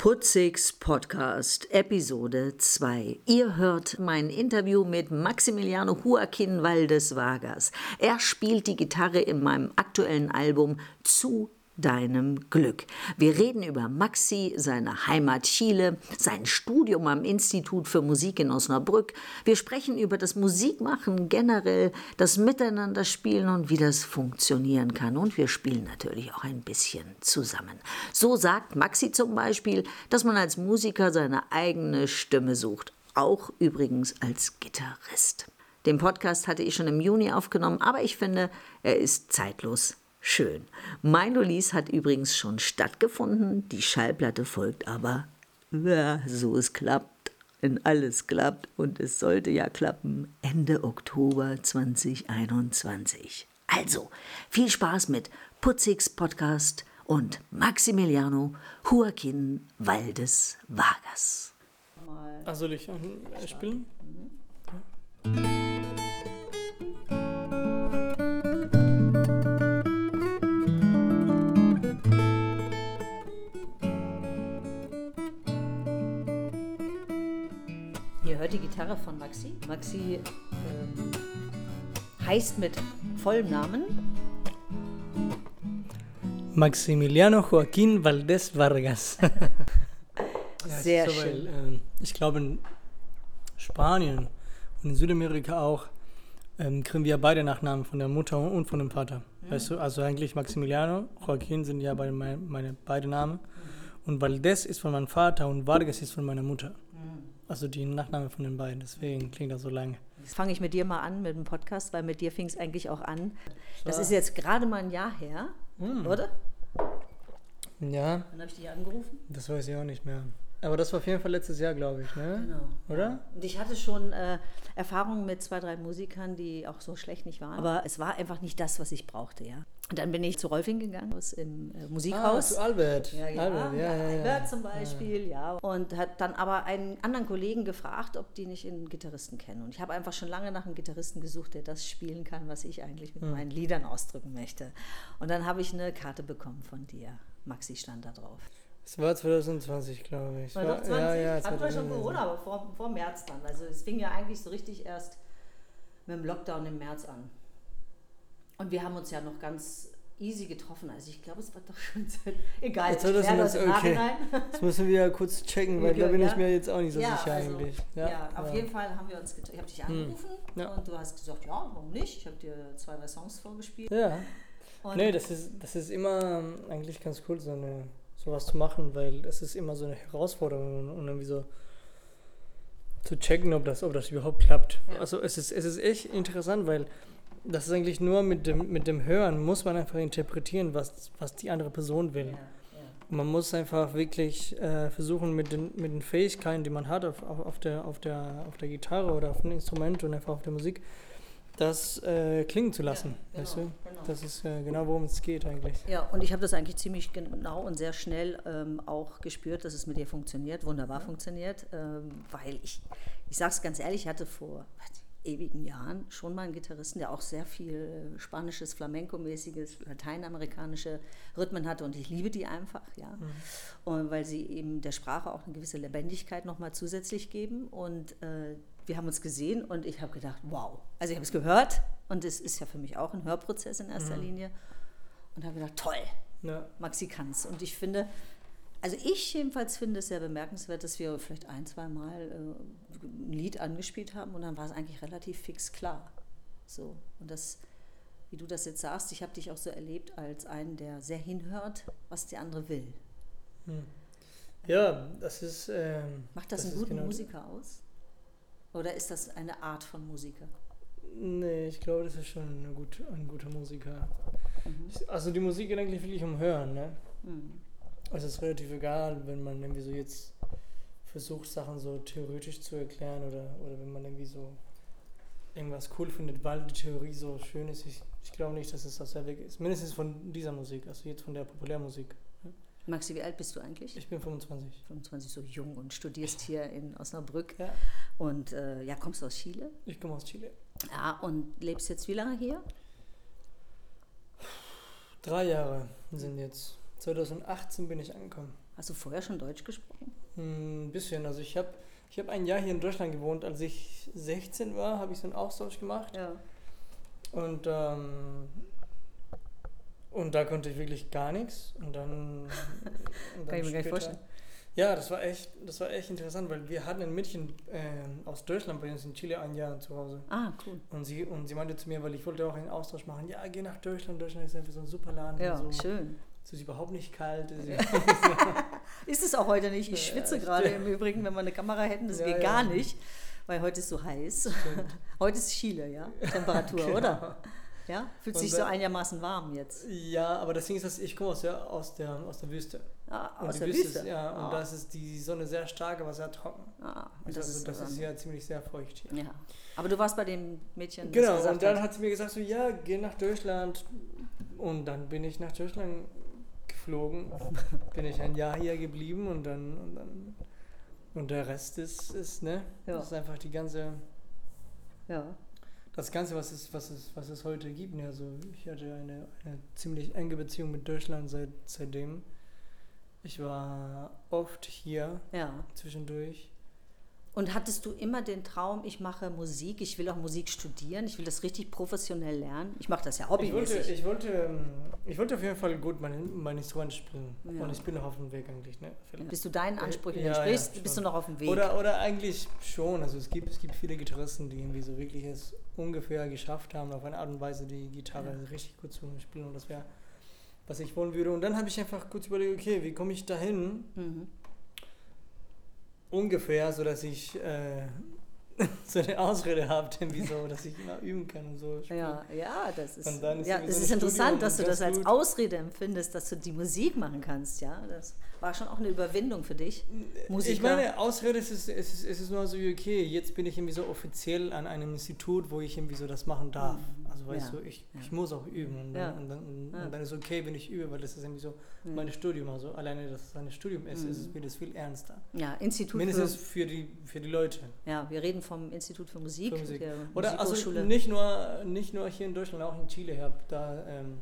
Putzix Podcast, Episode 2. Ihr hört mein Interview mit Maximiliano Joaquin Valdes Vargas. Er spielt die Gitarre in meinem aktuellen Album Zu deinem Glück. Wir reden über Maxi, seine Heimat Chile, sein Studium am Institut für Musik in Osnabrück. Wir sprechen über das Musikmachen generell, das Miteinanderspielen und wie das funktionieren kann. Und wir spielen natürlich auch ein bisschen zusammen. So sagt Maxi zum Beispiel, dass man als Musiker seine eigene Stimme sucht. Auch übrigens als Gitarrist. Den Podcast hatte ich schon im Juni aufgenommen, aber ich finde, er ist zeitlos Schön. Mein Release hat übrigens schon stattgefunden, die Schallplatte folgt aber, ja, so es klappt, wenn alles klappt und es sollte ja klappen, Ende Oktober 2021. Also, viel Spaß mit Putzix Podcast und Maximiliano Joaquin Valdes Vargas. Ach, soll ich spielen? Mhm. Die Gitarre von Maxi. Maxi ähm, heißt mit vollem Namen Maximiliano Joaquín Valdés Vargas. Sehr ja, so, schön. Weil, äh, ich glaube, in Spanien und in Südamerika auch ähm, kriegen wir beide Nachnamen von der Mutter und von dem Vater. Mhm. Weißt du, also eigentlich Maximiliano, Joaquín sind ja beide meine, meine beide Namen. Mhm. Und Valdés ist von meinem Vater und Vargas ist von meiner Mutter. Also die Nachname von den beiden, deswegen klingt das so lange. Jetzt fange ich mit dir mal an mit dem Podcast, weil mit dir fing es eigentlich auch an. Das ist jetzt gerade mal ein Jahr her, hm. oder? Ja. Wann habe ich dich angerufen? Das weiß ich auch nicht mehr. Aber das war auf jeden Fall letztes Jahr, glaube ich, ne? Genau. Oder? Und ich hatte schon äh, Erfahrungen mit zwei, drei Musikern, die auch so schlecht nicht waren. Aber es war einfach nicht das, was ich brauchte, ja. Und dann bin ich zu Rolfing gegangen, aus im äh, Musikhaus. Ah, zu Albert. Ja, ja, Albert, ja, ja, ja, Albert zum Beispiel, ja. Und hat dann aber einen anderen Kollegen gefragt, ob die nicht einen Gitarristen kennen. Und ich habe einfach schon lange nach einem Gitarristen gesucht, der das spielen kann, was ich eigentlich mit hm. meinen Liedern ausdrücken möchte. Und dann habe ich eine Karte bekommen von dir. Maxi stand da drauf. Es war 2020, glaube ich. War doch 20? Ja, ja, Hatten wir schon Corona, aber vor, vor März dann. Also es fing ja eigentlich so richtig erst mit dem Lockdown im März an. Und wir haben uns ja noch ganz easy getroffen. Also ich glaube, es war doch schon egal. Jetzt das, das okay. Das müssen wir ja kurz checken, weil da bin ja. ich mir jetzt auch nicht so ja, sicher also, eigentlich. Ja, ja auf jeden Fall haben wir uns getroffen. Ich habe dich hm. angerufen hm. und du hast gesagt, ja, warum nicht? Ich habe dir zwei, drei Songs vorgespielt. Ja. Und nee, das ist, das ist immer eigentlich ganz cool, so eine sowas zu machen, weil es ist immer so eine Herausforderung und irgendwie so zu checken, ob das, ob das überhaupt klappt. Also es ist, es ist echt interessant, weil das ist eigentlich nur mit dem, mit dem Hören muss man einfach interpretieren, was, was die andere Person will. Ja, ja. Man muss einfach wirklich äh, versuchen, mit den, mit den Fähigkeiten, die man hat auf, auf, auf, der, auf, der, auf der Gitarre oder auf dem Instrument und einfach auf der Musik, das äh, klingen zu lassen. Ja, genau, weißt du? genau. Das ist äh, genau, worum es geht eigentlich. Ja, und ich habe das eigentlich ziemlich genau und sehr schnell ähm, auch gespürt, dass es mit dir funktioniert, wunderbar ja. funktioniert, ähm, weil ich, ich sage es ganz ehrlich, ich hatte vor ewigen Jahren schon mal einen Gitarristen, der auch sehr viel spanisches, flamenco-mäßiges, lateinamerikanische Rhythmen hatte und ich liebe die einfach, ja, mhm. und weil sie eben der Sprache auch eine gewisse Lebendigkeit nochmal zusätzlich geben und äh, wir haben uns gesehen und ich habe gedacht, wow. Also ich habe es gehört und es ist ja für mich auch ein Hörprozess in erster mhm. Linie und habe gedacht, toll, ja. Maxi kann's. Und ich finde, also ich jedenfalls finde es sehr bemerkenswert, dass wir vielleicht ein, zwei Mal äh, ein Lied angespielt haben und dann war es eigentlich relativ fix klar. So und das, wie du das jetzt sagst, ich habe dich auch so erlebt als einen, der sehr hinhört, was der andere will. Hm. Ja, das ist. Ähm, Macht das, das einen guten genau Musiker aus? Oder ist das eine Art von Musiker? Nee, ich glaube, das ist schon gut, ein guter Musiker. Mhm. Also die Musik geht eigentlich wirklich um Hören, ne? Mhm. Also es ist relativ egal, wenn man irgendwie so jetzt versucht, Sachen so theoretisch zu erklären oder, oder wenn man irgendwie so irgendwas cool findet, weil die Theorie so schön ist. Ich, ich glaube nicht, dass es das der Weg ist. Mindestens von dieser Musik, also jetzt von der Populärmusik. Maxi, wie alt bist du eigentlich? Ich bin 25. 25, so jung und studierst hier in Osnabrück. Ja. Und äh, ja, kommst du aus Chile? Ich komme aus Chile. Ja, und lebst jetzt wie lange hier? Drei Jahre sind jetzt. 2018 bin ich angekommen. Hast du vorher schon Deutsch gesprochen? Hm, Ein bisschen. Also ich habe ich hab ein Jahr hier in Deutschland gewohnt. Als ich 16 war, habe ich so einen Austausch gemacht. Ja. Und, ähm, und da konnte ich wirklich gar nichts. Und dann. Und dann Kann ich mir gar nicht vorstellen. Ja, das war echt, das war echt interessant, weil wir hatten ein Mädchen ähm, aus Deutschland bei uns in Chile ein Jahr zu Hause. Ah, cool. Und sie, und sie meinte zu mir, weil ich wollte auch einen Austausch machen, ja, geh nach Deutschland, Deutschland ist einfach so ein super Land. Ja, so. schön. Es ist überhaupt nicht kalt. Ist es auch heute nicht. Ich schwitze stimmt. gerade im Übrigen, wenn wir eine Kamera hätten. Das Ja, geht ja. gar nicht, weil heute ist so heiß. Heute ist Chile, ja? Temperatur, Genau. oder? Ja? Fühlt Und sich so einigermaßen warm jetzt. Ja, aber das Ding ist, dass ich komme aus der, aus der, aus der Wüste. Ah, Und aus der Wüste Wüste. Ist, ja, und Ah. da ist die Sonne sehr stark, aber sehr trocken. Ah, und Das, also, ist, das ist ja ziemlich sehr feucht hier. ja. Aber du warst bei dem Mädchen, Genau, und dann hat, hat sie mir gesagt, so, ja, geh nach Deutschland. Und dann bin ich nach Deutschland geflogen. bin ich ein Jahr hier geblieben und dann, und dann und der Rest ist, ist ne, Ja. das ist einfach die ganze, ja. das Ganze, was es, was es, was es heute gibt. Ne? Also ich hatte eine, eine ziemlich enge Beziehung mit Deutschland seit, seitdem. Ich war oft hier ja. zwischendurch. Und hattest du immer den Traum, ich mache Musik, ich will auch Musik studieren, ich will das richtig professionell lernen? Ich mache das ja Ich wollte, hobbymäßig. ich, wollte, ähm, ich wollte auf jeden Fall gut mein, mein Instrument spielen. Ja. Und ich bin noch auf dem Weg eigentlich. Ne? Vielleicht. Bis du deinen Ansprüchen Ja, ja, entsprichst, bist du noch auf dem Weg. Oder, oder eigentlich schon. Also es gibt, es gibt viele Gitarristen, die irgendwie so wirklich es ungefähr geschafft haben, auf eine Art und Weise die Gitarre richtig gut zu spielen. Und das wäre, was ich wollen würde. Und dann habe ich einfach kurz überlegt, okay, wie komme ich dahin? Mhm. Ungefähr, so dass ich äh, so eine Ausrede habe, irgendwie so, dass ich immer üben kann und so. spielen. Ja, ja, das ist, ist ja, das ein ist interessant, dass du das als. Ausrede empfindest, dass du die Musik machen kannst. Ja, das war schon auch eine Überwindung für dich. Musiker. Ich meine, Ausrede ist es, es, ist, es ist nur so, okay, jetzt bin ich irgendwie so offiziell an einem Institut, wo ich irgendwie so das machen darf. Also weißt Ja, du, ich, ich muss auch üben und dann, und, dann, und, dann ist es okay, wenn ich übe, weil das ist irgendwie so mein Studium. Also alleine, dass es ein Studium ist, ist es Mhm. wird es viel ernster. ja, Institut Mindestens für, für die, für die Leute. ja, wir reden vom Institut für Musik, Für Musik. der Oder also nicht nur, nicht nur hier in Deutschland, auch in Chile. Ich habe da ähm,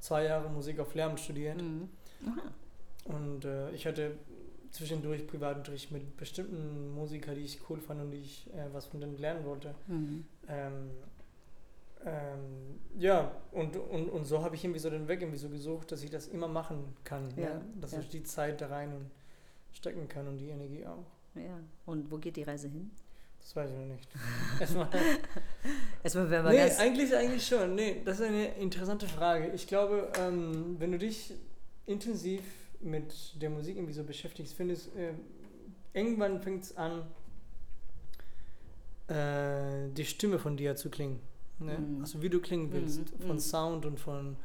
zwei Jahre Musik auf Lehramt studiert. Mhm. Und äh, ich hatte zwischendurch Privatunterricht mit bestimmten Musikern, die ich cool fand und die ich äh, was von denen lernen wollte. Mhm. Ähm, ähm, ja, und, und, und so habe ich irgendwie so den Weg irgendwie so gesucht, dass ich das immer machen kann. Ja, ne? Dass ja. ich die Zeit da rein und stecken kann und die Energie auch. Ja. Und wo geht die Reise hin? Das weiß ich noch nicht. Erstmal. Erstmal werden wir Nee, ganz. eigentlich, eigentlich schon. Nee, das ist eine interessante Frage. Ich glaube, ähm, wenn du dich intensiv mit der Musik irgendwie so beschäftigst, findest, äh, irgendwann fängt es an, äh, die Stimme von dir zu klingen. Ne? Mhm. Also wie du klingen willst, Mhm, von mhm. Sound und von,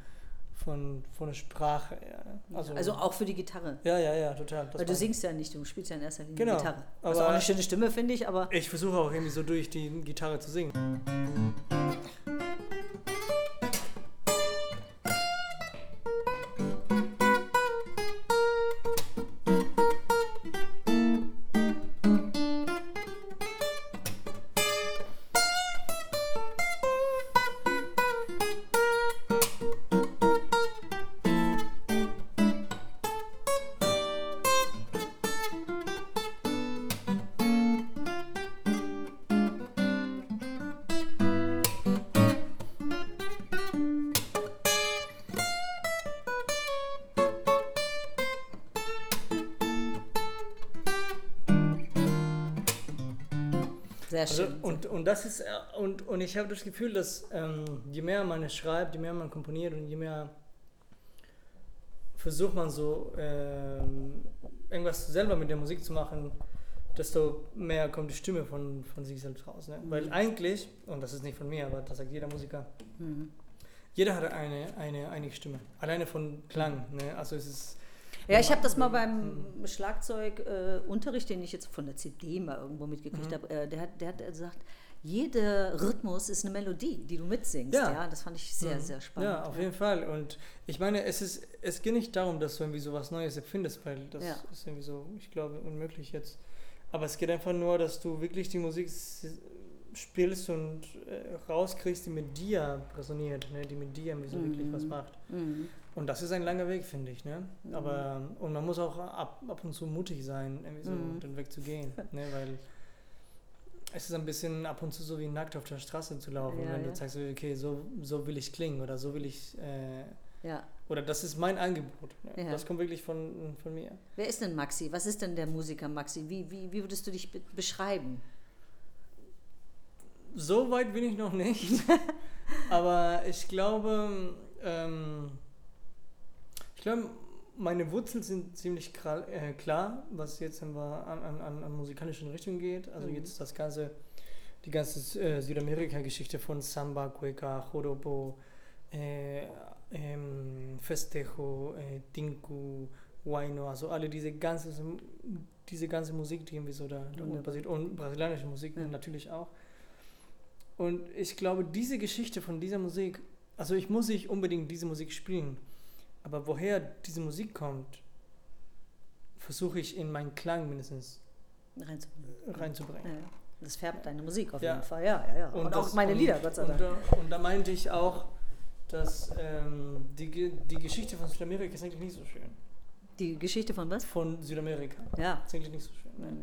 von, von der Sprache. Ja. Also, also auch für die Gitarre. ja, ja, ja, total. Weil du singst ja nicht, du spielst ja in erster Linie Genau, Gitarre. Also aber- auch eine schöne Stimme, finde ich, aber Ich versuche auch irgendwie so durch die Gitarre zu singen. Sehr Also, schön. und, und das ist, äh, und, und ich habe das Gefühl, dass ähm, je mehr man schreibt, je mehr man komponiert und je mehr versucht man so ähm, irgendwas selber mit der Musik zu machen, desto mehr kommt die Stimme von, von sich selbst raus. Ne? Weil eigentlich, und das ist nicht von mir, aber das sagt jeder Musiker, Mhm. jeder hat eine, eine einige Stimme. Alleine von Klang. Ne? Also es ist. Ja, ich habe das mal beim Schlagzeugunterricht, äh, den ich jetzt von der CD mal irgendwo mitgekriegt Mhm. habe, äh, der, hat, der hat gesagt, jeder Rhythmus ist eine Melodie, die du mitsingst. Ja, Ja. das fand ich sehr, Mhm. sehr spannend. Ja, auf jeden Fall. Und ich meine, es ist, es geht nicht darum, dass du irgendwie so was Neues erfindest, weil das Ja. ist irgendwie so, ich glaube, unmöglich jetzt. Aber es geht einfach nur, dass du wirklich die Musik spielst und äh, rauskriegst, die mit dir resoniert, ne? die mit dir irgendwie so wirklich was Mhm. macht. Mhm. Und das ist ein langer Weg, finde ich. Ne? Mhm. Aber, und man muss auch ab, ab und zu mutig sein, irgendwie so Mhm. den Weg zu gehen. ne? Weil es ist ein bisschen ab und zu so wie nackt auf der Straße zu laufen. Ja, wenn ja. du sagst, okay, so, so will ich klingen oder so will ich, äh, Ja. oder das ist mein Angebot. Ne? Das kommt wirklich von, von mir. Wer ist denn Maxi? Was ist denn der Musiker Maxi? Wie, wie, wie würdest du dich be beschreiben? So weit bin ich noch nicht. Aber ich glaube, ähm, ich glaube, meine Wurzeln sind ziemlich klar, äh, klar was jetzt an, an, an, an musikalischen Richtung geht. Also Mhm. jetzt das ganze, die ganze äh, Südamerika-Geschichte von Samba, Cueca, Joropo, äh, ähm, Festejo, äh, Tinku, Huayno, also alle diese ganze, diese ganze Musik, die irgendwie so da, da Wunderbar. basiert und brasilianische Musik Ja. natürlich auch. Und ich glaube, diese Geschichte von dieser Musik, also ich muss nicht unbedingt diese Musik spielen, aber woher diese Musik kommt, versuche ich in meinen Klang mindestens Reinzubringen. reinzubringen. Ja, ja. Das färbt deine Musik auf Ja. jeden Fall. Ja, ja, ja. Und, auch das- meine und- Lieder, Gott sei und Dank. Da, und da meinte ich auch, dass ähm, die, die Geschichte von Südamerika ist eigentlich nicht so schön. Die Geschichte von was? Von Südamerika Ja. ist eigentlich nicht so schön. Ne?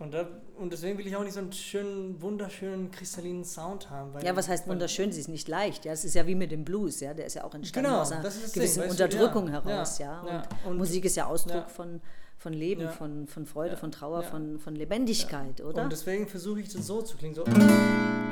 Und, da, und deswegen will ich auch nicht so einen schönen, wunderschönen, kristallinen Sound haben. Ja, was heißt wunderschön? Sie ist nicht leicht. Ja, es ist ja wie mit dem Blues. Ja, der ist ja auch entstanden Genau, aus einer gewissen Ding, weißt du, Unterdrückung ja, heraus. Ja, ja, Und. Und- Musik ist ja Ausdruck von, von Leben, von, von Freude, von Trauer, von, von Lebendigkeit, oder? Und deswegen versuche ich das so zu klingen. So,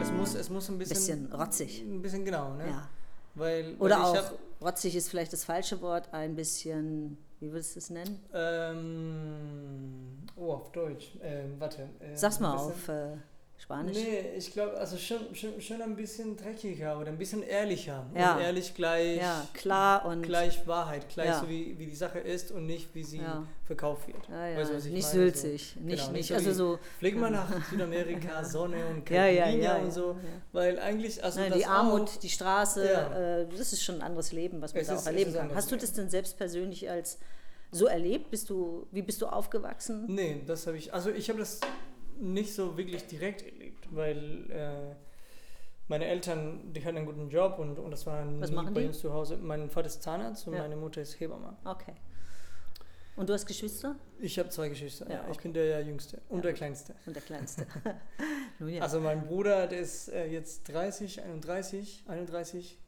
es, muss, es muss ein bisschen. Bisschen rotzig. Ein bisschen genau, ne? ja. Weil, Oder weil auch, ich hab, rotzig ist vielleicht das falsche Wort, ein bisschen, wie würdest du es nennen? ähm, oh, auf Deutsch. Ähm, warte. äh, Sag's mal auf äh, Spanisch. Nee, ich glaube, also schon, schon, schon ein bisschen dreckiger oder ein bisschen ehrlicher. Ja. Und ehrlich gleich, Ja, klar und gleich Wahrheit, gleich Ja. so wie, wie die Sache ist und nicht wie sie Ja. verkauft wird. ja, ja, Weißt was ich nicht meine? sülzig, So, nicht, genau, nicht, so also so, Flieg mal nach Südamerika, Sonne und ja, ja, ja, und so, ja. weil eigentlich, also Nein, das die Armut, auch, die Straße, Ja. äh, das ist schon ein anderes Leben, was man Es da ist- auch erleben kann. Hast du das denn selbst persönlich als so erlebt? Bist du, wie bist du aufgewachsen? Nee, das habe ich, also ich habe das nicht so wirklich direkt erlebt, weil äh, meine Eltern, die hatten einen guten Job und, und das war Was nie machen bei die? uns zu Hause. Mein Vater ist Zahnarzt und Ja. meine Mutter ist Hebamme. Okay. Und du hast Geschwister? Ich habe zwei Geschwister. Ja, Ja, Ich okay. bin der Jüngste und Ja, der. Kleinste. Und der Kleinste. Nun. Also mein Bruder, der ist äh, jetzt 30, 31, 31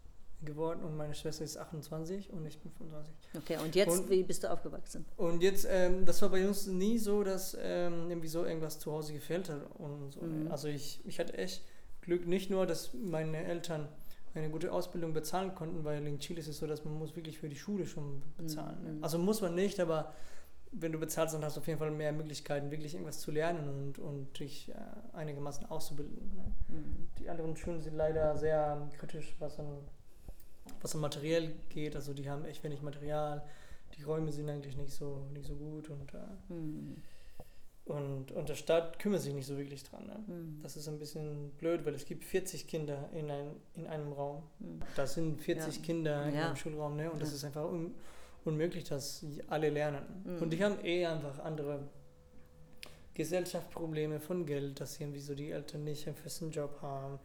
geworden und meine Schwester ist 28 und ich bin 25. okay, und jetzt, und- wie bist du aufgewachsen? Und jetzt, ähm, das war bei uns nie so, dass ähm, irgendwie so irgendwas zu Hause gefehlt hat und so. Mhm. Also ich, ich hatte echt Glück, nicht nur, dass meine Eltern eine gute Ausbildung bezahlen konnten, weil in Chile ist es so, dass man muss wirklich für die Schule schon bezahlen. Mhm. Ne? Also muss man nicht, aber wenn du bezahlst, dann hast du auf jeden Fall mehr Möglichkeiten, wirklich irgendwas zu lernen und, und dich äh, einigermaßen auszubilden. Ne? Mhm. Die anderen Schulen sind leider sehr kritisch, was an, was an Material geht. Also die haben echt wenig Material. Die Räume sind eigentlich nicht so, nicht so gut und, äh, Mhm. und, und der Staat kümmert sich nicht so wirklich dran. Ne? Mhm. Das ist ein bisschen blöd, weil es gibt 40 Kinder in, ein, in einem Raum. Mhm. Das sind 40 Ja. Kinder in Ja. einem Schulraum ne? und das Ja. ist einfach un, unmöglich, dass alle lernen. Mhm. Und die haben eh einfach andere Gesellschaftsprobleme von Geld, dass irgendwie so die Eltern nicht einen festen Job haben.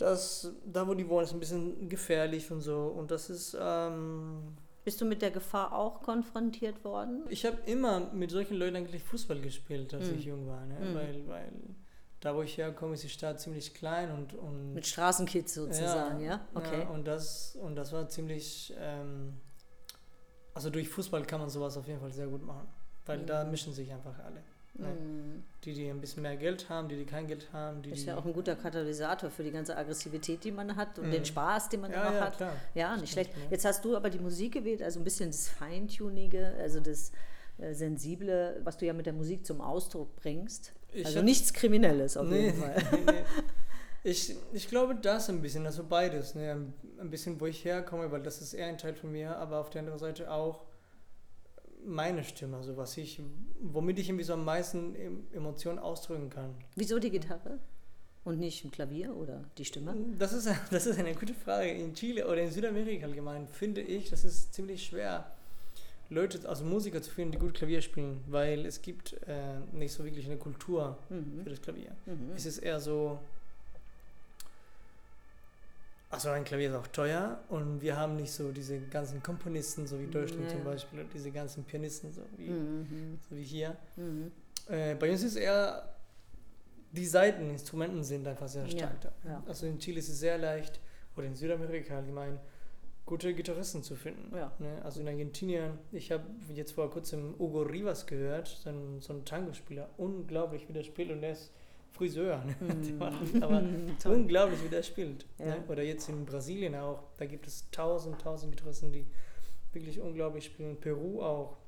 Mhm. Das, da wo die wohnen, ist ein bisschen gefährlich und so. Und das ist, ähm, Bist du mit der Gefahr auch konfrontiert worden? ich habe immer mit solchen Leuten eigentlich Fußball gespielt, als Mhm. ich jung war. Ne? Mhm. Weil, weil da, wo ich herkomme, ist die Stadt ziemlich klein und, und Mit Straßenkids sozusagen, ja? Okay. Ja, und, das, und das war ziemlich, ähm, also durch Fußball kann man sowas auf jeden Fall sehr gut machen, weil da Mhm. mischen sich einfach alle. Ne? Mhm. Die, die ein bisschen mehr Geld haben, die, die kein Geld haben, die, Ist ja auch ein guter Katalysator für die ganze Aggressivität, die man hat und Mhm. den Spaß, den man ja, immer ja, hat. klar. Ja, nicht schlecht. Jetzt hast du aber die Musik gewählt, also ein bisschen das Feintunige, also das äh, Sensible, was du ja mit der Musik zum Ausdruck bringst. Ich also nichts Kriminelles auf nee, jeden Fall. nee, nee. Ich, ich glaube das ein bisschen, also beides. Ne? Ein bisschen, wo ich herkomme, weil das ist eher ein Teil von mir, aber auf der anderen Seite auch meine Stimme, also was ich, womit ich irgendwie so am meisten Em- Emotionen ausdrücken kann. Wieso die Gitarre? Und nicht ein Klavier oder die Stimme? Das ist, das ist eine gute Frage. In Chile oder in Südamerika allgemein finde ich, das ist ziemlich schwer, Leute, also Musiker zu finden, die gut Klavier spielen, weil es gibt äh, nicht so wirklich eine Kultur Mhm. für das Klavier. Mhm. Es ist eher so, Also ein Klavier ist auch teuer und wir haben nicht so diese ganzen Komponisten, so wie Deutschland Ja. zum Beispiel, oder diese ganzen Pianisten, so wie, Mhm. so wie hier. Mhm. Äh, bei uns ist eher, die Seiteninstrumenten sind einfach sehr Ja, stark da. ja. Also in Chile ist es sehr leicht, oder in Südamerika allgemein, gute Gitarristen zu finden. Ja. Ne? Also in Argentinien, ich habe jetzt vor kurzem Hugo Rivas gehört, so ein, so ein Tango-Spieler, unglaublich wie der spielt und der ist Friseur. Ne? Macht aber unglaublich wie der spielt. Ja. Ne? Oder jetzt in Brasilien auch, da gibt es tausend, tausend Gitarristen, die wirklich unglaublich spielen. Peru auch.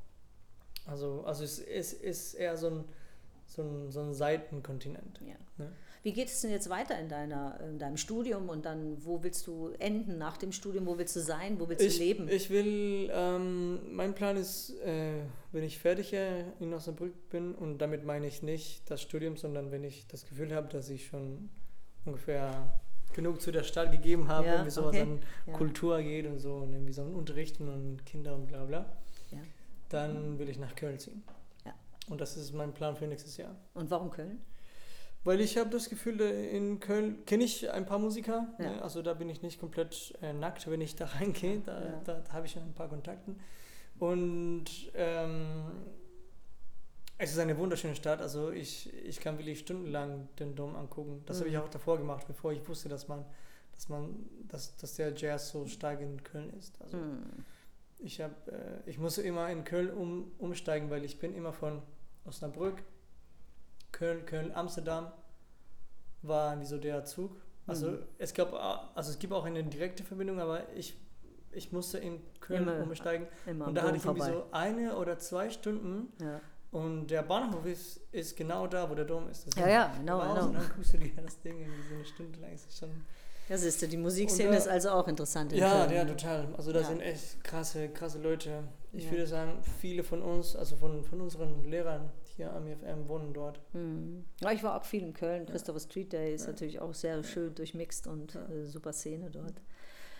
Also, also es, es ist eher so ein, so ein, so ein Seitenkontinent. Ja. Ne? Wie geht es denn jetzt weiter in, deiner, in deinem Studium und dann, wo willst du enden nach dem Studium? Wo willst du sein? Wo willst Ich, du leben? ich will, ähm, mein Plan ist, äh, wenn ich fertig in Osnabrück bin, und damit meine ich nicht das Studium, sondern wenn ich das Gefühl habe, dass ich schon ungefähr genug zu der Stadt gegeben habe, Ja, wie sowas okay. an Ja. Kultur geht und so, und irgendwie so ein Unterrichten und Kinder und bla bla, Ja. dann will ich nach Köln ziehen. Ja. Und das ist mein Plan für nächstes Jahr. Und warum Köln? Weil ich habe das Gefühl, in Köln kenne ich ein paar Musiker. Ja. Ne? Also da bin ich nicht komplett äh, nackt, wenn ich da reingehe. Da, Ja. da, da habe ich ein paar Kontakten. Und ähm, es ist eine wunderschöne Stadt. Also ich, ich kann wirklich stundenlang den Dom angucken. Das habe ich Mhm. auch davor gemacht, bevor ich wusste, dass man, dass man, dass, dass der Jazz so stark in Köln ist. Also Hm. ich habe, äh, ich musste immer in Köln um, umsteigen, weil ich bin immer von Osnabrück, Köln, Köln, Amsterdam war wie so der Zug. Also Mhm. es gab, a- also es gibt auch eine direkte Verbindung, aber ich, ich musste in Köln Immer umsteigen Immer und da hatte ich irgendwie vorbei. so eine oder zwei Stunden Ja. und der Bahnhof ist, ist genau da, wo der Dom ist. Das ja, ja, genau, genau. Und dann guckst du dir das Ding irgendwie so eine Stunde lang. Ist schon Ja, siehst du, die Musikszene da- ist also auch interessant in Ja, Köln. ja, total. Also da Ja. sind echt krasse, krasse Leute. Ich Ja. würde sagen, viele von uns, also von, von unseren Lehrern hier am IFM wohnen dort. Hm. Ja, ich war auch viel in Köln. Christopher Street Day ist natürlich auch sehr schön durchmixt und äh, super Szene dort.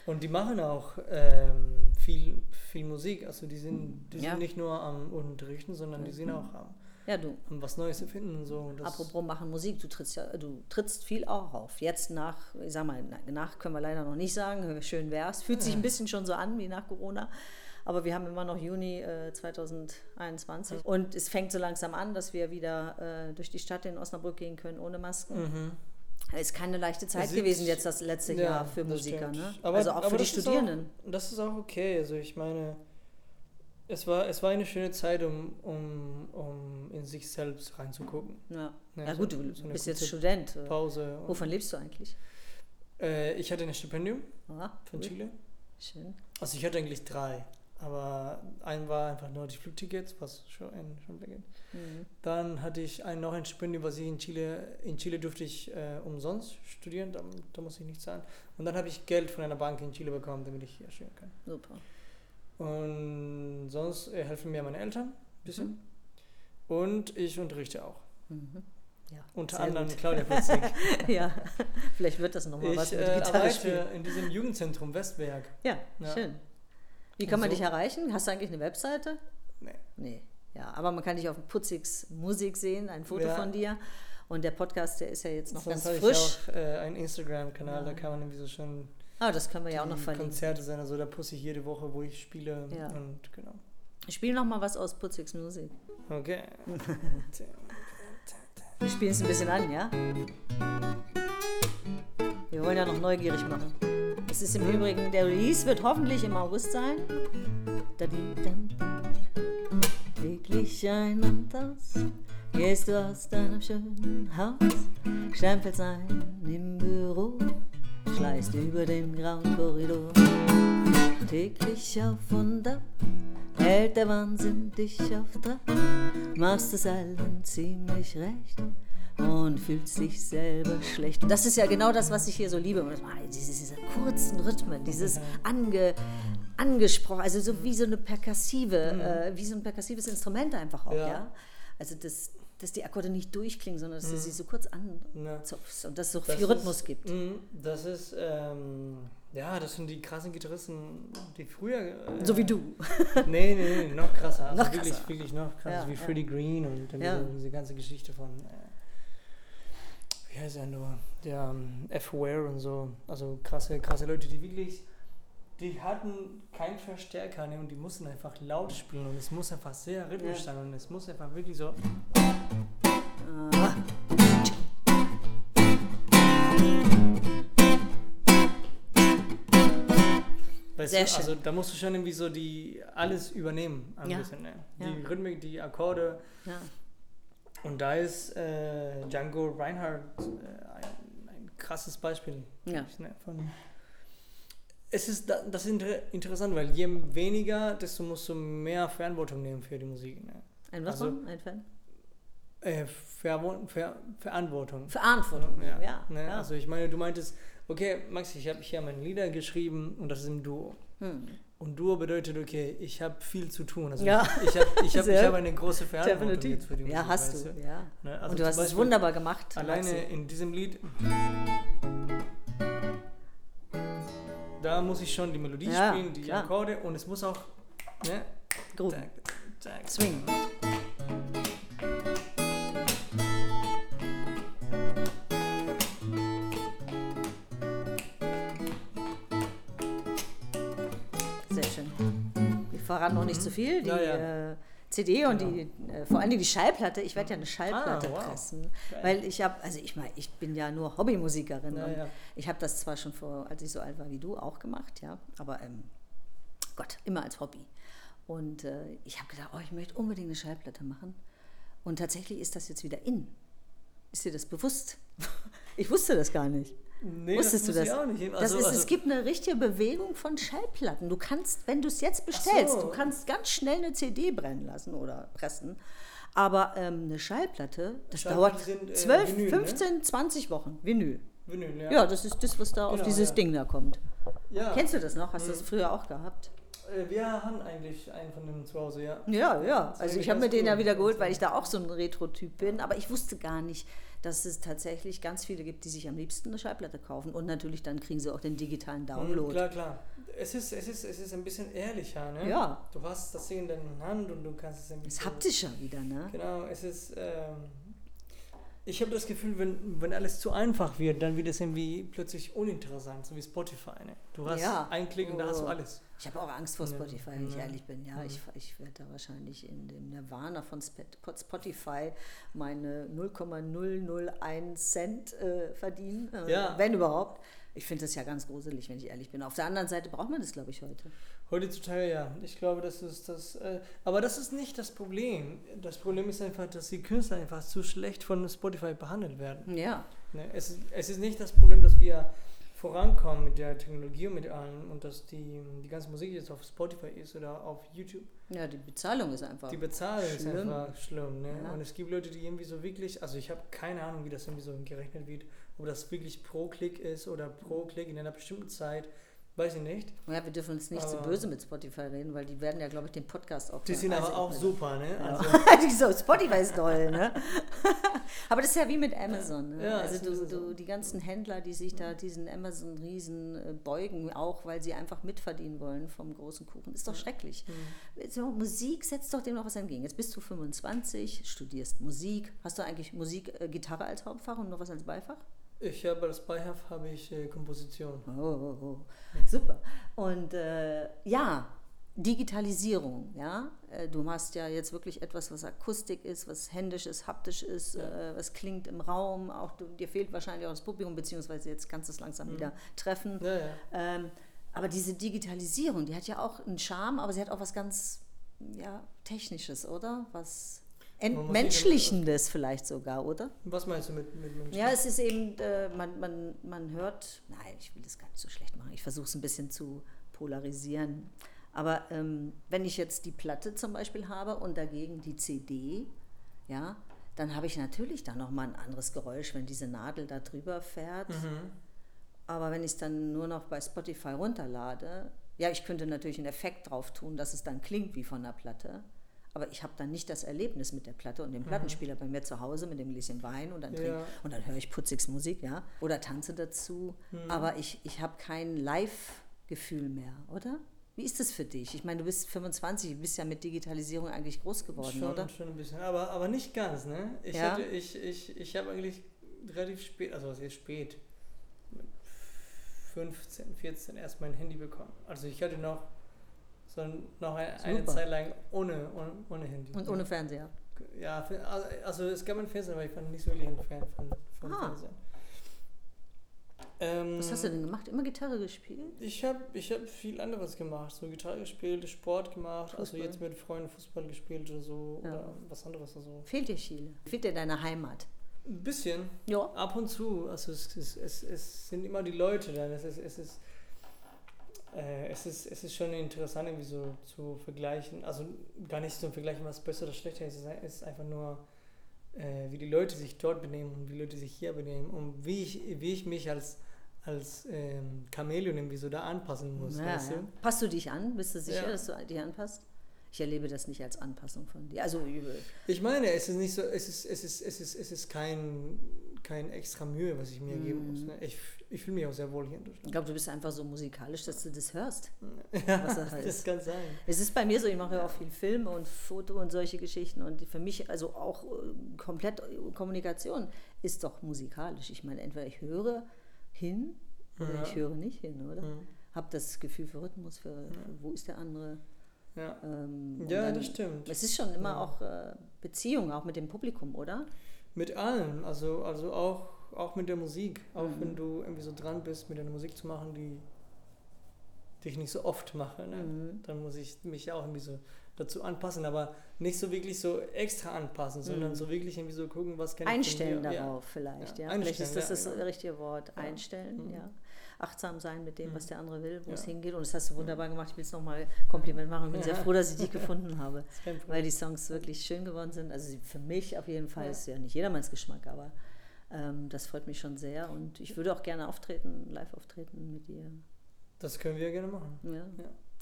Und die machen auch ähm, viel, viel Musik. Also die sind, die sind nicht nur am Unterrichten, sondern die sind auch am, Ja, du, am was Neues erfinden und so. Und apropos machen Musik, du trittst ja, du trittst viel auch auf. Jetzt nach, ich sag mal, na- nach können wir leider noch nicht sagen, schön wär's. Fühlt sich ein bisschen schon so an wie nach Corona. Aber wir haben immer noch Juni äh, 2021 und es fängt so langsam an, dass wir wieder äh, durch die Stadt in Osnabrück gehen können ohne Masken. Mhm. Es ist keine leichte Zeit sieht- gewesen jetzt das letzte Ja, Jahr für Musiker, ne? Aber- also auch für die Studierenden. Das ist auch okay. Also ich meine, es war, es war eine schöne Zeit, um, um, um in sich selbst reinzugucken. Ja, Ja, ja so- gut, du so bist jetzt Student. Äh, Pause. Wovon lebst du eigentlich? Äh, ich hatte ein Stipendium Ah, von cool. Chile. Schön. Also ich hatte eigentlich drei, aber ein war einfach nur die Flugtickets, was schon, ein, schon beginnt. Mhm. Dann hatte ich ein, noch ein Stipendium, was ich in Chile, in Chile durfte ich äh, umsonst studieren, da, da muss ich nicht zahlen. Und dann habe ich Geld von einer Bank in Chile bekommen, damit ich hier studieren kann. Super. Und sonst äh, helfen mir meine Eltern ein bisschen. Und ich unterrichte auch. Mhm. Ja, Unter anderem gut. Claudia Putzig. ja, vielleicht wird das nochmal was ich mit äh, arbeite in diesem Jugendzentrum Westberg. Ja, Ja. schön. Wie kann man so- dich erreichen? Hast du eigentlich eine Webseite? Nee. Nee. Ja, aber man kann dich auf Putzigs Musik sehen, ein Foto Ja. von dir. Und der Podcast, der ist ja jetzt noch Sonst ganz habe frisch. ich auch äh, einen Instagram-Kanal, da Ja. kann man irgendwie so schon Ah, das können wir ja auch noch verlinken. Konzerte sein. Also da poste ich jede Woche, wo ich spiele. Ja. Und genau. Spiel noch mal was aus Putzigs Musik. Okay. Wir spielen es ein bisschen an, ja? Wir wollen ja noch neugierig machen. Es ist im Übrigen, der Release wird hoffentlich im August sein. Täglich ein und aus, gehst du aus deinem schönen Haus, stempelst ein im Büro, schleißt über den grauen Korridor. Täglich auf und ab, hält der Wahnsinn dich auf Trab, machst es allen ziemlich recht und fühlst dich selber schlecht. Das ist ja genau das, was ich hier so liebe. Diese, diese kurzen Rhythmen, dieses ange, angesprochen, also so wie so eine perkassive, äh, wie so ein perkassives Instrument einfach auch, ja. Ja. Also dass, dass die Akkorde nicht durchklingen, sondern dass du sie so kurz anzupfst und dass es so Das viel Rhythmus ist, gibt. mh, Das ist, ähm, ja, das sind die krassen Gitarristen, die früher. Äh, So wie du. Nee, nee, nee, noch krasser. Also Noch wirklich, krasser. wirklich noch krasser. Ja, wie ja. Freddie Green und Ja. diese, diese ganze Geschichte von. Äh, wie heißt er nur? Der um, F-Ware und so. Also krasse, krasse Leute, die wirklich, die hatten keinen Verstärker ne, und die mussten einfach laut spielen und es muss einfach sehr rhythmisch Ja. sein und es muss einfach wirklich so. Weißt Sehr du, schön. also da musst du schon irgendwie so die alles übernehmen ein Ja. bisschen. Ne? Ja. Die Rhythmik, die Akkorde. Ja. Und da ist äh, Django Reinhardt äh, ein, ein krasses Beispiel. Ja. Ne, von es ist da, das ist inter interessant, weil je weniger, desto musst du mehr Verantwortung nehmen für die Musik. Ne? Ein was Also-? Ein Fan? Äh, Verwo- Ver Verantwortung. Verantwortung. Ja, Ja. ne? ja. Also ich meine, du meintest, okay, Max, ich habe hier meine Lieder geschrieben und das ist im Duo. Hm. Und Duo bedeutet, okay, ich habe viel zu tun. Also Ja. ich, ich habe ich hab, ich hab eine große Verantwortung jetzt für die Musik. Ja, hast weißt du. Ja. Ne? Also Und du hast es Beispiel wunderbar gemacht. Alleine Maxi. in diesem Lied, da muss ich schon die Melodie Ja, spielen, die klar. Akkorde und es muss auch, ne? Groove. Zack. Swing. Verraten noch nicht zu viel. Die Ja, ja. Äh, CD und Genau. die, äh, vor allem die Schallplatte. Ich werde ja eine Schallplatte Ah, wow. pressen, Geil. weil ich habe, also ich meine, ich bin ja nur Hobbymusikerin Ja, und ja. ich habe das zwar schon vor, als ich so alt war wie du, auch gemacht, ja, aber ähm, Gott, immer als Hobby. Und äh, ich habe gedacht, oh, ich möchte unbedingt eine Schallplatte machen. Und tatsächlich ist das jetzt wieder in. Ist dir das bewusst? Ich wusste das gar nicht. Nee, Wusstest das du das? nicht. das Also- ist, also- es gibt eine richtige Bewegung von Schallplatten. Du kannst, wenn du es jetzt bestellst, so. du kannst ganz schnell eine CD brennen lassen oder pressen. Aber ähm, eine Schallplatte, das dauert sind, äh, 12, Vinyl, ne? 15, 20 Wochen. Vinyl. Vinyl, ja. Ja, das ist das, was da auf Genau, dieses ja. Ding da kommt. ja. Kennst du das noch? Hast du Mhm. das früher auch gehabt? Äh, Wir haben eigentlich einen von denen zu Hause, ja. Ja, ja. Also ich habe mir den ja wieder geholt, weil ich da auch so ein Retro-Typ bin. Aber ich wusste gar nicht, dass es tatsächlich ganz viele gibt, die sich am liebsten eine Schallplatte kaufen. Und natürlich dann kriegen sie auch den digitalen Mhm, Download. Klar, klar. Es ist, es, ist, es ist ein bisschen ehrlicher, ne? Ja. Du hast das Ding in deiner Hand und du kannst es ein Ist bisschen... haptischer wieder, ne? Genau, es ist. Ähm, ich habe das Gefühl, wenn, wenn alles zu einfach wird, dann wird es irgendwie plötzlich uninteressant, so wie Spotify. Ne? Du hast Ja. einen Klick und da hast du Oh. alles. Ich habe auch Angst vor. Spotify, wenn ich Ja. ehrlich bin. Ja, Ja. ich, ich werde da wahrscheinlich in dem Nirvana von Sp- Spotify meine 0,001 Cent äh, verdienen, äh, wenn überhaupt. Ich finde das ja ganz gruselig, wenn ich ehrlich bin. Auf der anderen Seite braucht man das, glaube ich, heute. Heutzutage ja. Ich glaube, das ist das. Äh, aber das ist nicht das Problem. Das Problem ist einfach, dass die Künstler einfach zu schlecht von Spotify behandelt werden. Ja, Ne? Es, ist- es ist nicht das Problem, dass wir vorankommen mit der Technologie und mit allem und dass die, die ganze Musik jetzt auf Spotify ist oder auf YouTube. ja, die Bezahlung ist einfach. Die Bezahlung ist Schlimm. einfach schlimm. Ne? Ja. Und es gibt Leute, die irgendwie so wirklich, also ich habe keine Ahnung, wie das irgendwie so gerechnet wird, ob das wirklich pro Klick ist oder pro Klick in einer bestimmten Zeit, weiß ich nicht. Ja, wir dürfen uns nicht so Aber- böse mit Spotify reden, weil die werden ja, glaube ich, den Podcast auch Die sind aber auch super, ne? Also, die so, Spotify ist toll, ne? Aber das ist ja wie mit Amazon. Ne? Ja, also du, du, so. die ganzen Händler, die sich da diesen Amazon-Riesen äh, beugen, auch weil sie einfach mitverdienen wollen vom großen Kuchen, ist doch schrecklich. hm. So, Musik setzt doch dem noch was entgegen. Jetzt bist du 25, studierst Musik. Hast du eigentlich Musik, äh, Gitarre als Hauptfach und noch was als Beifach? Ich habe als Beihaf habe ich äh, Komposition. Oh, oh, oh. super. Und äh, ja, Digitalisierung, ja. Äh, Du machst ja jetzt wirklich etwas, was Akustik ist, was händisch ist, haptisch ist, Ja. äh, was klingt im Raum. Auch du, dir fehlt wahrscheinlich auch das Publikum, beziehungsweise jetzt kannst du es langsam Mhm. wieder treffen. Ja, ja. Ähm, aber diese Digitalisierung, die hat ja auch einen Charme, aber sie hat auch was ganz ja, Technisches, oder? Was Entmenschlichendes vielleicht sogar, oder? Was meinst du mit, mit Menschen? Ja, es ist eben, äh, man, man, man hört, nein, ich will das gar nicht so schlecht machen, ich versuche es ein bisschen zu polarisieren. Aber ähm, wenn ich jetzt die Platte zum Beispiel habe und dagegen die CD, ja, dann habe ich natürlich da nochmal ein anderes Geräusch, wenn diese Nadel da drüber fährt. Mhm. Aber wenn ich es dann nur noch bei Spotify runterlade, ja, ich könnte natürlich einen Effekt drauf tun, dass es dann klingt wie von der Platte. Aber ich habe dann nicht das Erlebnis mit der Platte und dem Plattenspieler bei mir zu Hause mit dem Gläschen Wein und dann, Mhm. Ja. und dann höre ich putzigs Musik, ja, oder tanze dazu. Mhm. Aber ich, ich habe kein Live-Gefühl mehr, oder? Wie ist das für dich? Ich meine, du bist 25, du bist ja mit Digitalisierung eigentlich groß geworden, schon, oder? schon ein bisschen, aber, aber nicht ganz, ne? Ich, Ja. ich, ich, ich habe eigentlich relativ spät, also sehr spät, mit 15, 14 erst mein Handy bekommen. Also ich hatte noch so noch eine, eine Zeit lang ohne, ohne, ohne Handy. Und ohne Fernseher. Ja, also es gab einen Fernseher, aber ich war nicht so wirklich ein Fan von, von ah. Fernsehen. Ähm, Was hast du denn gemacht? Immer Gitarre gespielt? Ich habe ich hab viel anderes gemacht. So Gitarre gespielt, Sport gemacht, also Fußball. also jetzt mit Freunden Fußball gespielt oder so ja. oder was anderes. Also. Fehlt dir Chile? Fehlt dir deine Heimat? Ein bisschen. Ja. Ab und zu. Also es, es, es, es sind immer die Leute da. Es ist, es ist, äh, es ist, es ist schon interessant, irgendwie so zu vergleichen. Also gar nicht zu vergleichen, was besser oder schlechter ist. Es ist einfach nur, äh, wie die Leute sich dort benehmen und wie Leute sich hier benehmen und wie ich, wie ich mich als als ähm, Chamäleon irgendwie so da anpassen muss. Ja, weißt du? Ja. Passt du dich an? Bist du sicher, ja. dass du dich anpasst? Ich erlebe das nicht als Anpassung von dir. Also ich meine, es ist nicht so, es ist, es ist, es ist, es ist kein, kein extra Mühe, was ich mir mm. geben muss. Ne? Ich, ich fühle mich auch sehr wohl hier in Deutschland. Ich glaube, du bist einfach so musikalisch, dass du das hörst. Ja, was heißt. das kann sein. Es ist bei mir so, ich mache ja auch viel Film und Foto und solche Geschichten und für mich, also auch äh, komplett Kommunikation ist doch musikalisch. Ich meine, entweder ich höre hin oder ja. ich höre nicht hin, oder? Ja. Hab das Gefühl für Rhythmus, für, für wo ist der andere. Ja, ähm, ja dann, das stimmt. Es ist schon immer auch äh, Beziehung, auch mit dem Publikum, oder? Mit allen, also, also auch, auch mit der Musik. Auch mhm. wenn du irgendwie so dran bist, mit deiner Musik zu machen, die, die ich nicht so oft mache, ne? Mhm. dann muss ich mich auch irgendwie so dazu anpassen, aber nicht so wirklich so extra anpassen, sondern mhm. so wirklich irgendwie so gucken, was kann ich Einstellen darauf ja. vielleicht, ja. ja. Vielleicht ist das das genau. richtige Wort, einstellen, mhm. ja. Achtsam sein mit dem, was mhm. der andere will, wo es hingeht. Und das hast du wunderbar gemacht. Ich will es nochmal Kompliment machen. Ich bin sehr froh, dass ich dich gefunden habe, weil die Songs wirklich schön geworden sind. Also für mich auf jeden Fall ist ja nicht jedermanns Geschmack, aber ähm, das freut mich schon sehr. Und ich würde auch gerne auftreten, live auftreten mit dir. Das können wir gerne machen. Ja.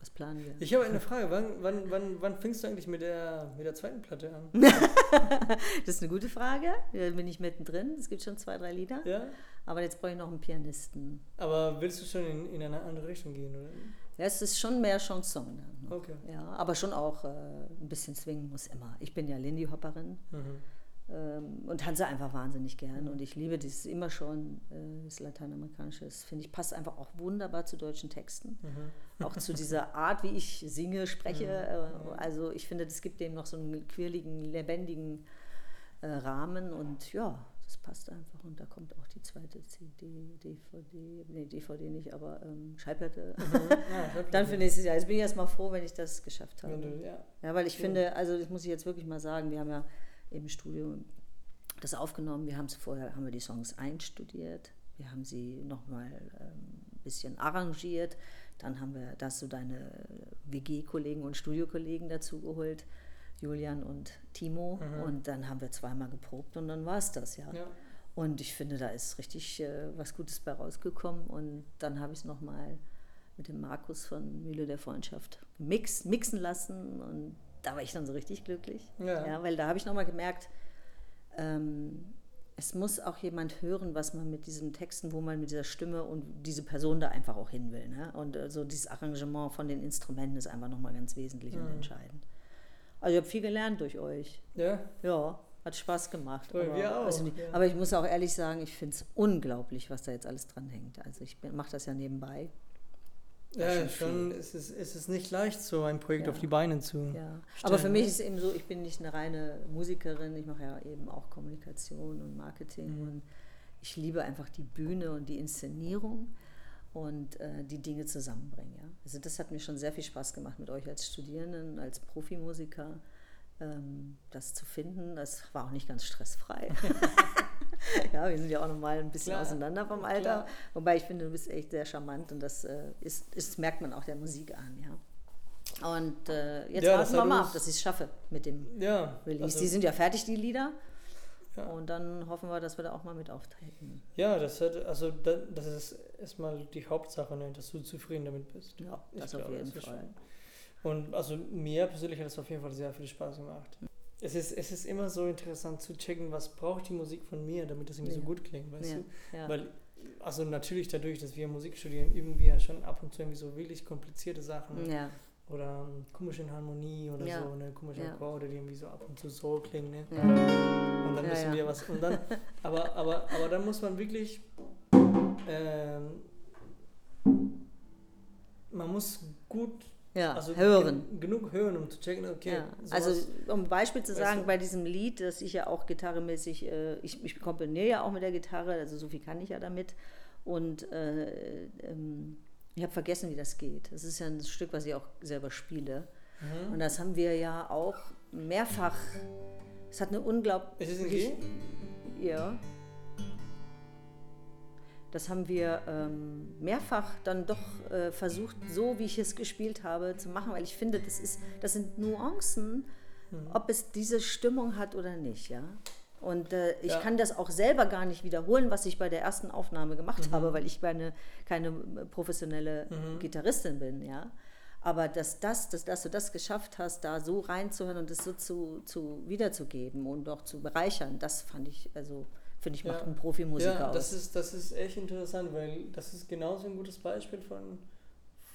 Was planen wir? Ich habe eine Frage. Wann, wann, wann, wann fängst du eigentlich mit der, mit der zweiten Platte an? das ist eine gute Frage. Da bin ich mittendrin. Es gibt schon zwei, drei Lieder. Ja. Aber jetzt brauche ich noch einen Pianisten. Aber willst du schon in, in eine andere Richtung gehen, oder? Ja, es ist schon mehr Chanson. Okay. Ja, aber schon auch äh, ein bisschen swingen muss immer. Ich bin ja Lindy Hopperin. Mhm und tanze einfach wahnsinnig gern. Und ich liebe dieses immer schon, äh, das Lateinamerikanische. Das finde ich passt einfach auch wunderbar zu deutschen Texten. Mhm. Auch zu dieser Art, wie ich singe, spreche. Mhm. Also ich finde, das gibt dem noch so einen quirligen, lebendigen äh, Rahmen. Und ja, das passt einfach. Und da kommt auch die zweite CD, DVD, nee, DVD nicht, aber ähm, Schallplatte. Mhm. Ja, Dann für nächstes Jahr. Jetzt bin ich erstmal froh, wenn ich das geschafft habe. Ja. ja, weil ich finde, also das muss ich jetzt wirklich mal sagen, wir haben ja im Studio das aufgenommen. Wir haben vorher, haben wir die Songs einstudiert, wir haben sie nochmal ähm, ein bisschen arrangiert, dann haben wir das so deine WG-Kollegen und Studiokollegen dazu geholt, Julian und Timo, mhm. und dann haben wir zweimal geprobt und dann war es das, ja. ja. Und ich finde, da ist richtig äh, was Gutes bei rausgekommen und dann habe ich es nochmal mit dem Markus von Mühle der Freundschaft mix, mixen lassen und da war ich dann so richtig glücklich. Ja. ja weil da habe ich nochmal gemerkt, ähm, es muss auch jemand hören, was man mit diesen Texten, wo man mit dieser Stimme und diese Person da einfach auch hin will. Ne? Und also dieses Arrangement von den Instrumenten ist einfach nochmal ganz wesentlich mhm. und entscheidend. Also ich habe viel gelernt durch euch. Ja? Ja, hat Spaß gemacht. aber, wir auch. Also, ja. aber ich muss auch ehrlich sagen, ich finde es unglaublich, was da jetzt alles dran hängt. Also ich mache das ja nebenbei. Ja, schon ist es, ist es nicht leicht, so ein Projekt ja. auf die Beine zu ja. Aber für mich ist es eben so, ich bin nicht eine reine Musikerin, ich mache ja eben auch Kommunikation und Marketing mhm. und ich liebe einfach die Bühne und die Inszenierung und äh, die Dinge zusammenbringen. Ja? Also das hat mir schon sehr viel Spaß gemacht mit euch als Studierenden, als Profimusiker, ähm, das zu finden. Das war auch nicht ganz stressfrei. ja, wir sind ja auch nochmal ein bisschen Klar. auseinander vom Alter. Klar. Wobei ich finde, du bist echt sehr charmant und das äh, ist, ist, merkt man auch der Musik an, ja. Und äh, jetzt ja, warten wir mal ab, dass ich es schaffe mit dem ja, Release. Also, die sind ja fertig, die Lieder. Ja. Und dann hoffen wir, dass wir da auch mal mit auftreten. Ja, das, hat, also, das ist erstmal die Hauptsache, ne, dass du zufrieden damit bist. Ja, das ich auf glaube, jeden das Fall. Und also mir persönlich hat es auf jeden Fall sehr viel Spaß gemacht. Es ist, es ist immer so interessant zu checken, was braucht die Musik von mir, damit das irgendwie ja. so gut klingt, weißt ja. du? Ja. Weil, also natürlich dadurch, dass wir Musik studieren, üben wir ja schon ab und zu irgendwie so wirklich komplizierte Sachen. Ja. oder ähm, komische Harmonie oder so, eine komische. Akkorde, die irgendwie so ab und zu so klingen. Ne? Und dann müssen wir was. Und dann, aber, aber, aber dann muss man wirklich. Ähm, man muss gut Ja, also hören. gen- genug hören, um zu checken, okay. Ja, also um ein Beispiel zu sagen, du? bei diesem Lied, das ich ja auch gitarremäßig, äh, ich, ich komponiere ja auch mit der Gitarre, also so viel kann ich ja damit. Und äh, ähm, ich habe vergessen, wie das geht. Das ist ja ein Stück, was ich auch selber spiele. Mhm. Und das haben wir ja auch mehrfach. Es hat eine unglaublich. Ist es in G? Ja. Das haben wir ähm, mehrfach dann doch äh, versucht, so wie ich es gespielt habe, zu machen, weil ich finde, das, ist, das sind Nuancen, Mhm. ob es diese Stimmung hat oder nicht. Ja? Und äh, ich Ja. kann das auch selber gar nicht wiederholen, was ich bei der ersten Aufnahme gemacht Mhm. habe, weil ich keine, keine äh, professionelle Gitarristin bin. Ja? Aber dass, das, dass, dass du das geschafft hast, da so reinzuhören und es so zu, zu wiederzugeben und auch zu bereichern, das fand ich, also finde ich, macht Ja. einen Profimusiker ja, aus. das ist, das ist echt interessant, weil das ist genauso ein gutes Beispiel von,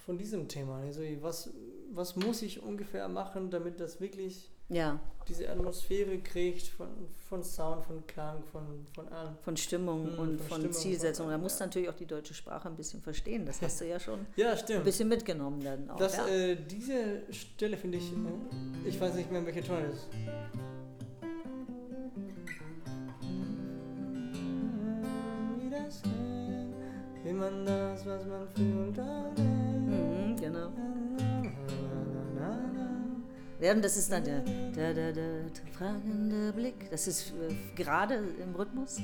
von diesem Thema. Also was, was muss ich ungefähr machen, damit das wirklich ja, diese Atmosphäre kriegt von, von Sound, von Klang, von, von allem. von Stimmung Hm, und von von, Zielsetzung. Da musst du ja. natürlich auch die deutsche Sprache ein bisschen verstehen. Das hast du ja schon Ja, ein bisschen mitgenommen dann auch. Das, äh, diese Stelle finde ich, äh, ich weiß nicht mehr, welcher Ton ist. Das geht, Wie man das, was man fühlt, mhm, genau. Ja, und das ist dann der, der, der, der fragende Blick. Das ist äh, gerade im Rhythmus.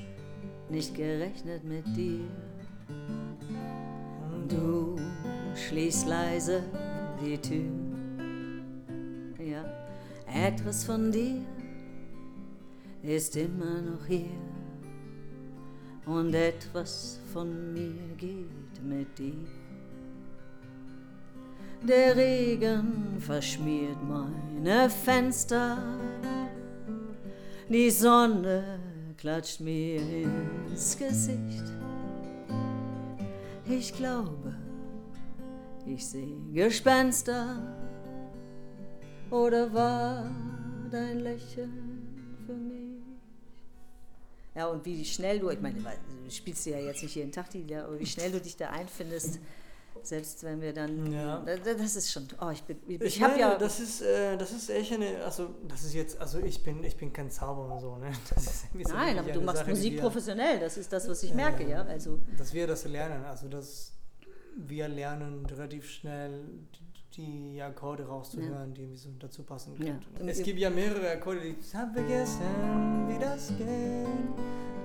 Nicht gerechnet mit dir. Du schließt leise die Tür. Ja, etwas von dir ist immer noch hier. Und etwas von mir geht mit dir. Der Regen verschmiert meine Fenster. Die Sonne klatscht mir ins Gesicht. Ich glaube, ich sehe Gespenster. Oder war dein Lächeln für mich? Ja, und wie schnell du, ich meine, du spielst ja jetzt nicht jeden Tag die Lieder, aber wie schnell du dich da einfindest, selbst wenn wir dann. Ja. Da- da- Das ist schon. Oh, ich bin. Ich, Ich, habe ja. das ist, äh, das ist echt eine, also das ist jetzt, also ich bin, ich bin kein Zauberer so, ne? So Nein, aber du machst Sache, Musik wir- professionell, das ist das, was ich merke, ja. Also, dass wir das lernen, also dass wir lernen relativ schnell die, Akkorde rauszuhören, die irgendwie so dazu passen Ja. könnten. Es gibt ja mehrere Akkorde, die ich hab vergessen, wie das geht,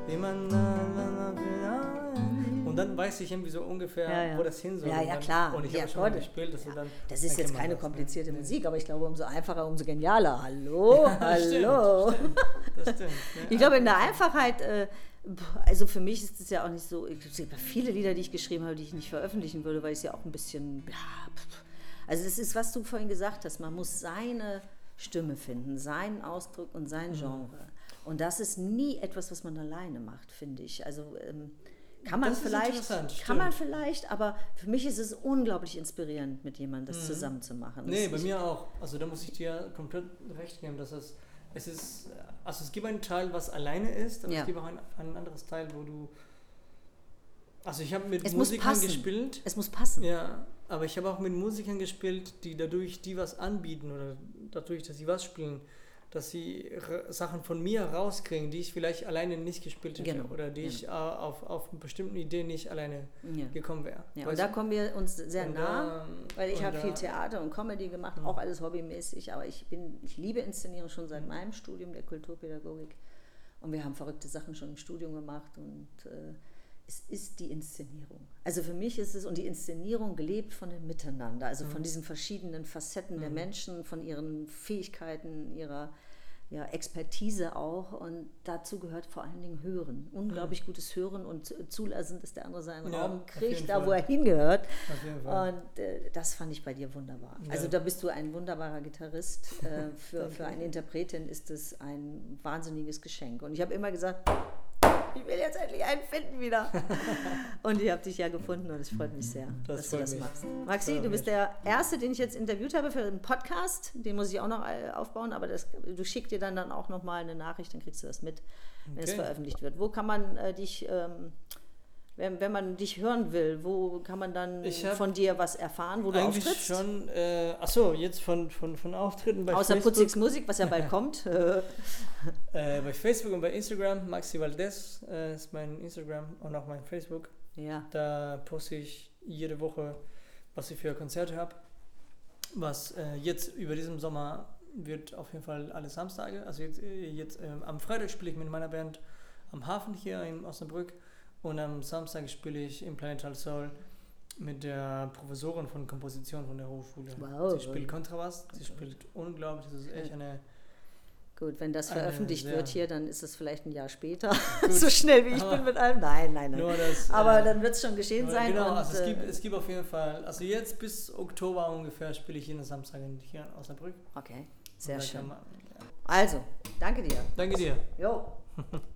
wie man und dann weiß ich irgendwie so ungefähr, Ja, ja. wo das hin soll. Ja, ja, klar, Und ich habe schon mal Akkorde. gespielt, dass du dann das ist jetzt keine das, ne? komplizierte Nee. Musik, aber ich glaube, umso einfacher, umso genialer. Hallo, hallo. stimmt, das stimmt. ne? Ich glaube, in der Einfachheit, äh, also für mich ist es ja auch nicht so, es gibt ja viele Lieder, die ich geschrieben habe, die ich nicht veröffentlichen würde, weil ich es ja auch ein bisschen, ja, pf. Also es ist, was du vorhin gesagt hast, man muss seine Stimme finden, seinen Ausdruck und sein Mhm. Genre. Und das ist nie etwas, was man alleine macht, finde ich. Also ähm, kann man Das vielleicht, kann man stimmt. vielleicht, aber für mich ist es unglaublich inspirierend, mit jemandem das zusammen zu machen. Mhm. Nee, bei mir auch. Also da muss ich dir komplett recht geben, dass es, es ist, also es gibt einen Teil, was alleine ist, aber Ja. es gibt auch ein, ein anderes Teil, wo du, also ich habe mit Es Musikern gespielt, Es muss passen. ja, aber ich habe auch mit Musikern gespielt, die dadurch, die was anbieten oder dadurch, dass sie was spielen, dass sie Sachen von mir rauskriegen, die ich vielleicht alleine nicht gespielt hätte Genau, oder die ich äh, auf, auf bestimmten Ideen nicht alleine Ja. gekommen wäre. Ja, und da kommen wir uns sehr nah, da- weil ich habe viel Theater und Comedy gemacht, auch alles hobbymäßig, aber ich bin, ich liebe Inszenierung schon seit meinem Studium der Kulturpädagogik und wir haben verrückte Sachen schon im Studium gemacht und äh, es ist die Inszenierung. Also für mich ist es, und die Inszenierung gelebt von dem Miteinander, also von diesen verschiedenen Facetten der Menschen, von ihren Fähigkeiten, ihrer ja, Expertise auch und dazu gehört vor allen Dingen Hören. Unglaublich gutes Hören und zu- zulassen, dass der andere seinen Ja, Raum kriegt, da wo er hingehört. Und äh, das fand ich bei dir wunderbar. Ja. Also da bist du ein wunderbarer Gitarrist. Äh, für, für eine Interpretin ist es ein wahnsinniges Geschenk. Und ich habe immer gesagt, ich will jetzt endlich einen finden wieder. Und ich habe dich ja gefunden und es freut mich sehr, Das dass du das mich. machst. Maxi, du bist mich. der Erste, den ich jetzt interviewt habe für einen Podcast. Den muss ich auch noch äh, aufbauen, aber das, du schickst dir dann, dann auch nochmal eine Nachricht, dann kriegst du das mit, wenn es Okay. veröffentlicht wird. Wo kann man äh, dich, ähm, wenn, wenn man dich hören will, wo kann man dann von dir was erfahren, wo du Eigentlich auftrittst? schon, äh, achso, jetzt von, von, von Auftritten bei Außer Facebook. Putzigs Musik, was ja bald kommt. Äh, Äh, bei Facebook und bei Instagram, Maxi Valdez äh, ist mein Instagram und auch mein Facebook. ja. Da poste ich jede Woche, was ich für Konzerte habe. Was äh, jetzt über diesen Sommer wird auf jeden Fall alle Samstage. Also jetzt, äh, jetzt ähm, am Freitag spiele ich mit meiner Band am Hafen hier in Osnabrück und am Samstag spiele ich im Planetal Soul mit der Professorin von Komposition von der Hochschule. Wow. Sie spielt Kontrabass, sie spielt unglaublich, das ist echt eine Gut, wenn das veröffentlicht wird hier, dann ist es vielleicht ein Jahr später. So schnell wie ich bin mit allem. Nein, nein, nein. Das, Aber äh, dann wird es schon geschehen sein. Genau, und, also es äh, gibt, es gibt auf jeden Fall, also jetzt bis Oktober ungefähr spiele ich jeden Samstag in- hier in Osnabrück. okay, sehr schön. man- ja. Also, danke dir. Danke dir. Jo.